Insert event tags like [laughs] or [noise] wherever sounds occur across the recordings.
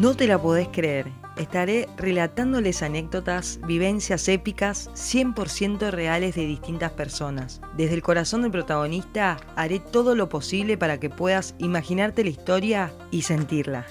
No te la podés creer. Estaré relatándoles anécdotas, vivencias épicas 100% reales de distintas personas. Desde el corazón del protagonista haré todo lo posible para que puedas imaginarte la historia y sentirla.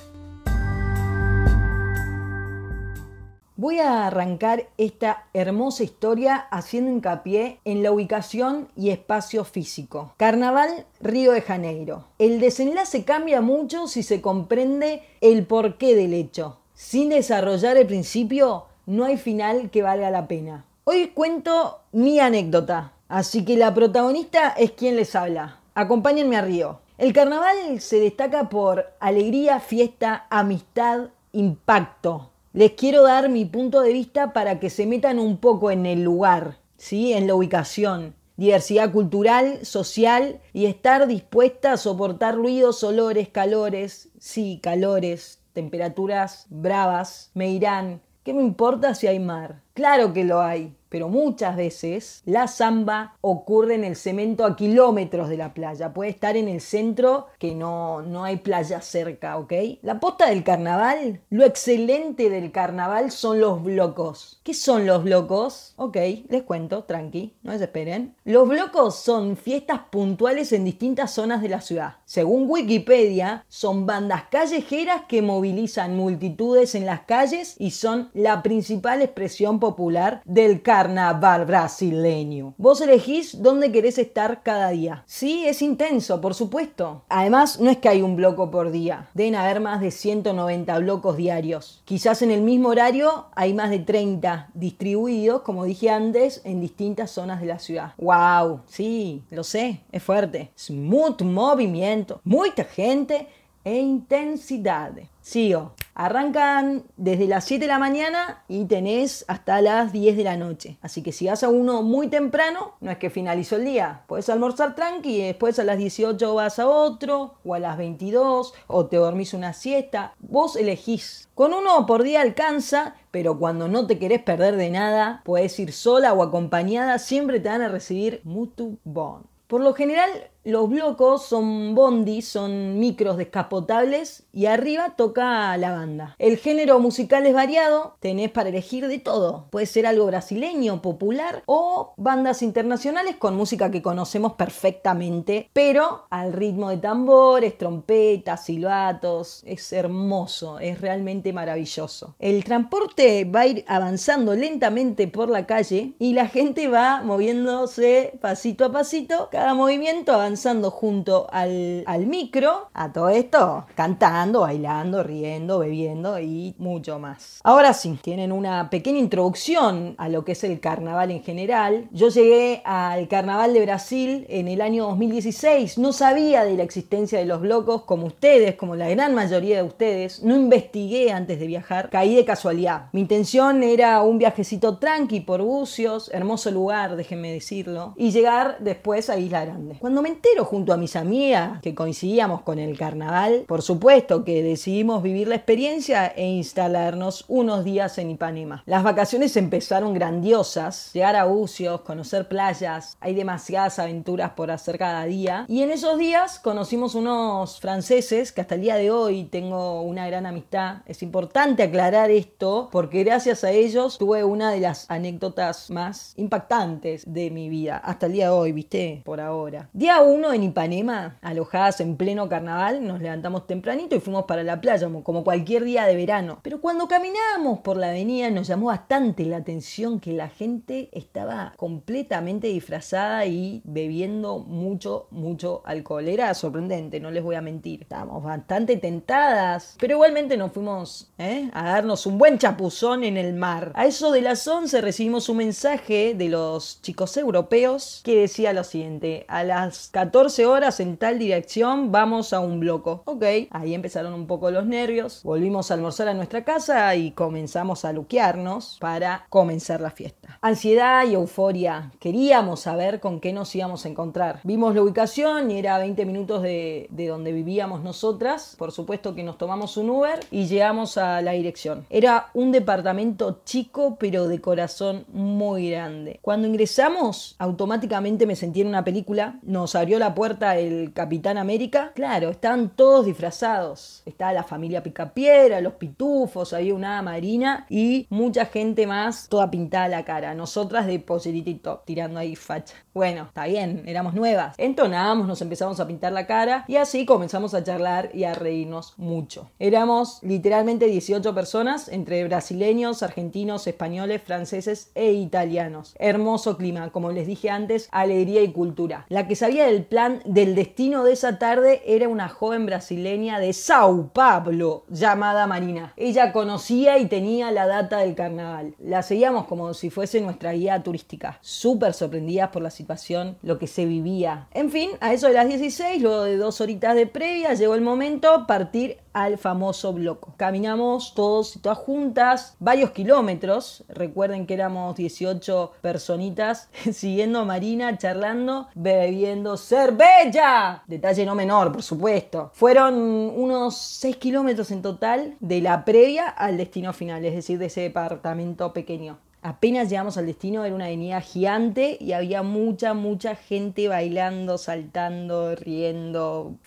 Voy a arrancar esta hermosa historia haciendo hincapié en la ubicación y espacio físico. Carnaval Río de Janeiro. El desenlace cambia mucho si se comprende el porqué del hecho. Sin desarrollar el principio, no hay final que valga la pena. Hoy cuento mi anécdota, así que la protagonista es quien les habla. Acompáñenme a Río. El carnaval se destaca por alegría, fiesta, amistad, impacto les quiero dar mi punto de vista para que se metan un poco en el lugar, ¿sí? en la ubicación. Diversidad cultural, social y estar dispuesta a soportar ruidos, olores, calores, sí, calores, temperaturas bravas. Me dirán, ¿qué me importa si hay mar? Claro que lo hay pero muchas veces la samba ocurre en el cemento a kilómetros de la playa. Puede estar en el centro que no, no hay playa cerca, ¿ok? La posta del carnaval, lo excelente del carnaval son los blocos. ¿Qué son los blocos? Ok, les cuento, tranqui, no desesperen. Los blocos son fiestas puntuales en distintas zonas de la ciudad. Según Wikipedia, son bandas callejeras que movilizan multitudes en las calles y son la principal expresión popular del carnaval brasileño. Vos elegís dónde querés estar cada día. Sí, es intenso, por supuesto. Además, no es que hay un bloco por día. Deben haber más de 190 blocos diarios. Quizás en el mismo horario hay más de 30 distribuidos, como dije antes, en distintas zonas de la ciudad. ¡Wow! Sí, lo sé, es fuerte. Es mucho movimiento, mucha gente e intensidad. Sigo. Arrancan desde las 7 de la mañana y tenés hasta las 10 de la noche. Así que si vas a uno muy temprano, no es que finalizó el día. Puedes almorzar tranqui y después a las 18 vas a otro, o a las 22, o te dormís una siesta. Vos elegís. Con uno por día alcanza, pero cuando no te querés perder de nada, puedes ir sola o acompañada, siempre te van a recibir mutu bon. Por lo general, los blocos son bondi, son micros descapotables y arriba toca la banda. El género musical es variado, tenés para elegir de todo. Puede ser algo brasileño, popular o bandas internacionales con música que conocemos perfectamente, pero al ritmo de tambores, trompetas, silbatos. Es hermoso, es realmente maravilloso. El transporte va a ir avanzando lentamente por la calle y la gente va moviéndose pasito a pasito. Cada movimiento avanza junto al, al micro, a todo esto, cantando, bailando, riendo, bebiendo y mucho más. Ahora sí, tienen una pequeña introducción a lo que es el carnaval en general. Yo llegué al carnaval de Brasil en el año 2016, no sabía de la existencia de los blocos como ustedes, como la gran mayoría de ustedes, no investigué antes de viajar, caí de casualidad. Mi intención era un viajecito tranqui por Bucios, hermoso lugar, déjenme decirlo, y llegar después a Grande. Cuando me enteré junto a mis amigas que coincidíamos con el carnaval, por supuesto que decidimos vivir la experiencia e instalarnos unos días en Ipanema. Las vacaciones empezaron grandiosas, llegar a Bucios, conocer playas, hay demasiadas aventuras por hacer cada día y en esos días conocimos unos franceses que hasta el día de hoy tengo una gran amistad. Es importante aclarar esto porque gracias a ellos tuve una de las anécdotas más impactantes de mi vida hasta el día de hoy, viste, por ahora. Día 1 en Ipanema, alojadas en pleno carnaval, nos levantamos tempranito y fuimos para la playa, como cualquier día de verano. Pero cuando caminábamos por la avenida nos llamó bastante la atención que la gente estaba completamente disfrazada y bebiendo mucho, mucho alcohol. Era sorprendente, no les voy a mentir. Estábamos bastante tentadas, pero igualmente nos fuimos ¿eh? a darnos un buen chapuzón en el mar. A eso de las 11 recibimos un mensaje de los chicos europeos que decía lo siguiente, a las 14 14 horas en tal dirección, vamos a un bloco. Ok, ahí empezaron un poco los nervios. Volvimos a almorzar a nuestra casa y comenzamos a luquearnos para comenzar la fiesta. Ansiedad y euforia. Queríamos saber con qué nos íbamos a encontrar. Vimos la ubicación y era 20 minutos de, de donde vivíamos nosotras. Por supuesto que nos tomamos un Uber y llegamos a la dirección. Era un departamento chico pero de corazón muy grande. Cuando ingresamos, automáticamente me sentí en una película. Nos abrió la puerta el Capitán América, claro, estaban todos disfrazados. Estaba la familia Picapiedra, los pitufos, había una marina y mucha gente más, toda pintada la cara. Nosotras de pollerita tirando ahí facha. Bueno, está bien, éramos nuevas. Entonábamos, nos empezamos a pintar la cara y así comenzamos a charlar y a reírnos mucho. Éramos literalmente 18 personas, entre brasileños, argentinos, españoles, franceses e italianos. Hermoso clima, como les dije antes, alegría y cultura. La que sabía del plan del destino de esa tarde era una joven brasileña de Sao Paulo llamada Marina. Ella conocía y tenía la data del carnaval. La seguíamos como si fuese nuestra guía turística, súper sorprendidas por la situación lo que se vivía. En fin, a eso de las 16, luego de dos horitas de previa, llegó el momento partir al famoso bloco. Caminamos todos y todas juntas, varios kilómetros. Recuerden que éramos 18 personitas [laughs] siguiendo a Marina, charlando, bebiendo cerveza. Detalle no menor, por supuesto. Fueron unos 6 kilómetros en total de la previa al destino final, es decir, de ese departamento pequeño. Apenas llegamos al destino, era una avenida gigante y había mucha, mucha gente bailando, saltando, riendo,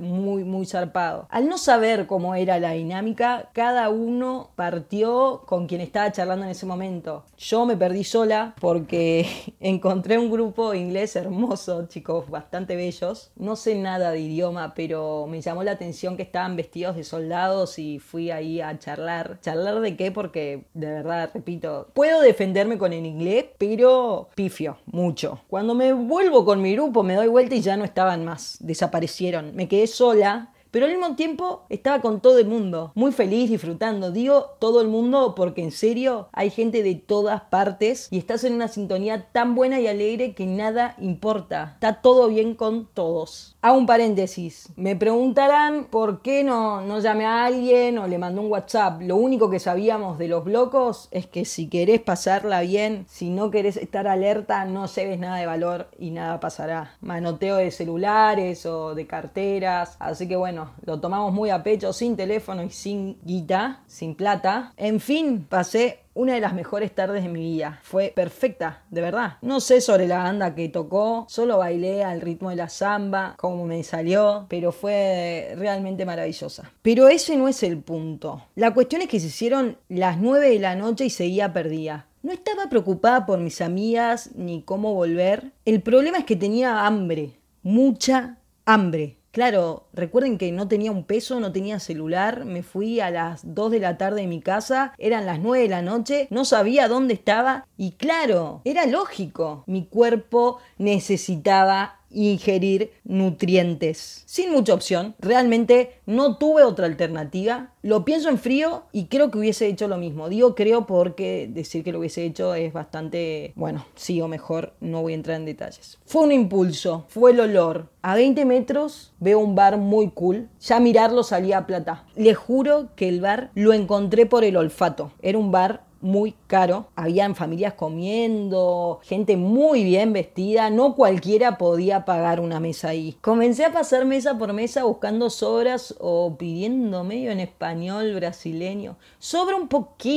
muy, muy zarpado. Al no saber cómo era la dinámica, cada uno partió con quien estaba charlando en ese momento. Yo me perdí sola porque [laughs] encontré un grupo inglés hermoso, chicos, bastante bellos. No sé nada de idioma, pero me llamó la atención que estaban vestidos de soldados y fui ahí a charlar. ¿Charlar de qué? Porque, de verdad, repito, Defenderme con el inglés, pero pifio, mucho. Cuando me vuelvo con mi grupo, me doy vuelta y ya no estaban más. Desaparecieron. Me quedé sola pero al mismo tiempo estaba con todo el mundo, muy feliz, disfrutando. Digo todo el mundo porque en serio hay gente de todas partes y estás en una sintonía tan buena y alegre que nada importa. Está todo bien con todos. Hago un paréntesis. Me preguntarán por qué no, no llamé a alguien o le mandé un WhatsApp. Lo único que sabíamos de los blocos es que si querés pasarla bien, si no querés estar alerta, no se nada de valor y nada pasará. Manoteo de celulares o de carteras. Así que bueno lo tomamos muy a pecho, sin teléfono y sin guita, sin plata. En fin, pasé una de las mejores tardes de mi vida. Fue perfecta, de verdad. No sé sobre la banda que tocó, solo bailé al ritmo de la samba, como me salió, pero fue realmente maravillosa. Pero ese no es el punto. La cuestión es que se hicieron las 9 de la noche y seguía perdida. No estaba preocupada por mis amigas ni cómo volver. El problema es que tenía hambre, mucha hambre. Claro, recuerden que no tenía un peso, no tenía celular, me fui a las 2 de la tarde de mi casa, eran las 9 de la noche, no sabía dónde estaba y claro, era lógico, mi cuerpo necesitaba ingerir nutrientes. Sin mucha opción, realmente no tuve otra alternativa. Lo pienso en frío y creo que hubiese hecho lo mismo. Digo creo porque decir que lo hubiese hecho es bastante, bueno, sí o mejor, no voy a entrar en detalles. Fue un impulso, fue el olor. A 20 metros veo un bar muy cool. Ya mirarlo salía a plata. Les juro que el bar lo encontré por el olfato. Era un bar muy caro. Habían familias comiendo, gente muy bien vestida. No cualquiera podía pagar una mesa ahí. Comencé a pasar mesa por mesa buscando sobras o pidiendo medio en español brasileño. Sobra un poquito.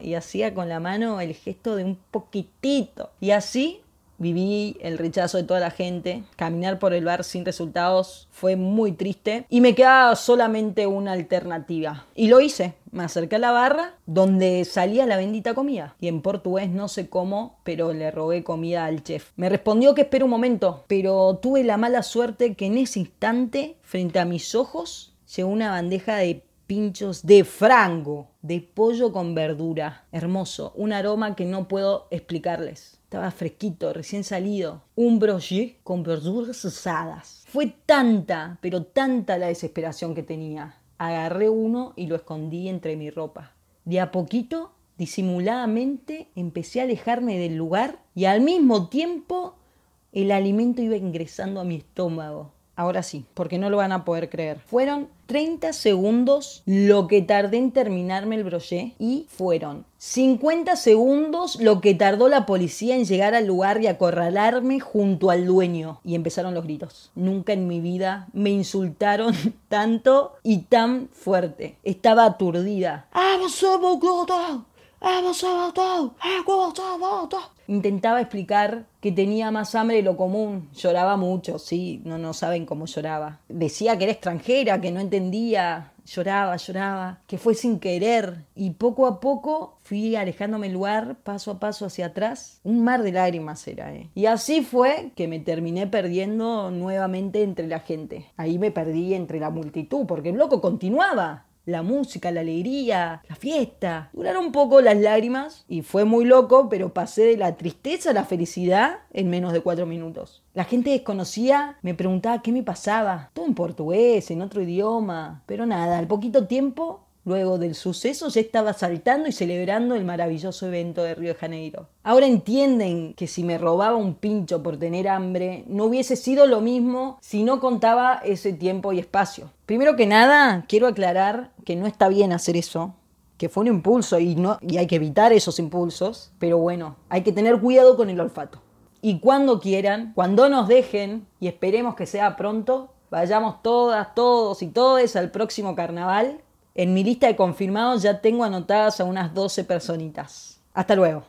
Y hacía con la mano el gesto de un poquitito. Y así viví el rechazo de toda la gente. Caminar por el bar sin resultados fue muy triste y me quedaba solamente una alternativa. Y lo hice. Me acerqué a la barra donde salía la bendita comida. Y en portugués no sé cómo, pero le robé comida al chef. Me respondió que espera un momento, pero tuve la mala suerte que en ese instante, frente a mis ojos, llegó una bandeja de pinchos de frango, de pollo con verdura. Hermoso, un aroma que no puedo explicarles. Estaba fresquito, recién salido. Un brochet con verduras asadas. Fue tanta, pero tanta la desesperación que tenía. Agarré uno y lo escondí entre mi ropa. De a poquito, disimuladamente, empecé a alejarme del lugar y al mismo tiempo el alimento iba ingresando a mi estómago. Ahora sí, porque no lo van a poder creer. Fueron 30 segundos lo que tardé en terminarme el brochet y fueron 50 segundos lo que tardó la policía en llegar al lugar y acorralarme junto al dueño. Y empezaron los gritos. Nunca en mi vida me insultaron [laughs] tanto y tan fuerte. Estaba aturdida. Intentaba explicar que tenía más hambre de lo común. Lloraba mucho, sí, no, no saben cómo lloraba. Decía que era extranjera, que no entendía. Lloraba, lloraba, que fue sin querer. Y poco a poco fui alejándome el lugar, paso a paso hacia atrás. Un mar de lágrimas era, ¿eh? Y así fue que me terminé perdiendo nuevamente entre la gente. Ahí me perdí entre la multitud, porque el loco continuaba la música, la alegría, la fiesta. Duraron un poco las lágrimas y fue muy loco, pero pasé de la tristeza a la felicidad en menos de cuatro minutos. La gente desconocida me preguntaba qué me pasaba, todo en portugués, en otro idioma, pero nada, al poquito tiempo Luego del suceso ya estaba saltando y celebrando el maravilloso evento de Río de Janeiro. Ahora entienden que si me robaba un pincho por tener hambre, no hubiese sido lo mismo si no contaba ese tiempo y espacio. Primero que nada, quiero aclarar que no está bien hacer eso, que fue un impulso y, no, hay que evitar esos impulsos, pero bueno, hay que tener cuidado con el olfato. Y cuando quieran, cuando nos dejen, y esperemos que sea pronto, vayamos todas, todos y todes al próximo carnaval en mi lista de confirmados ya tengo anotadas a unas 12 personitas. Hasta luego.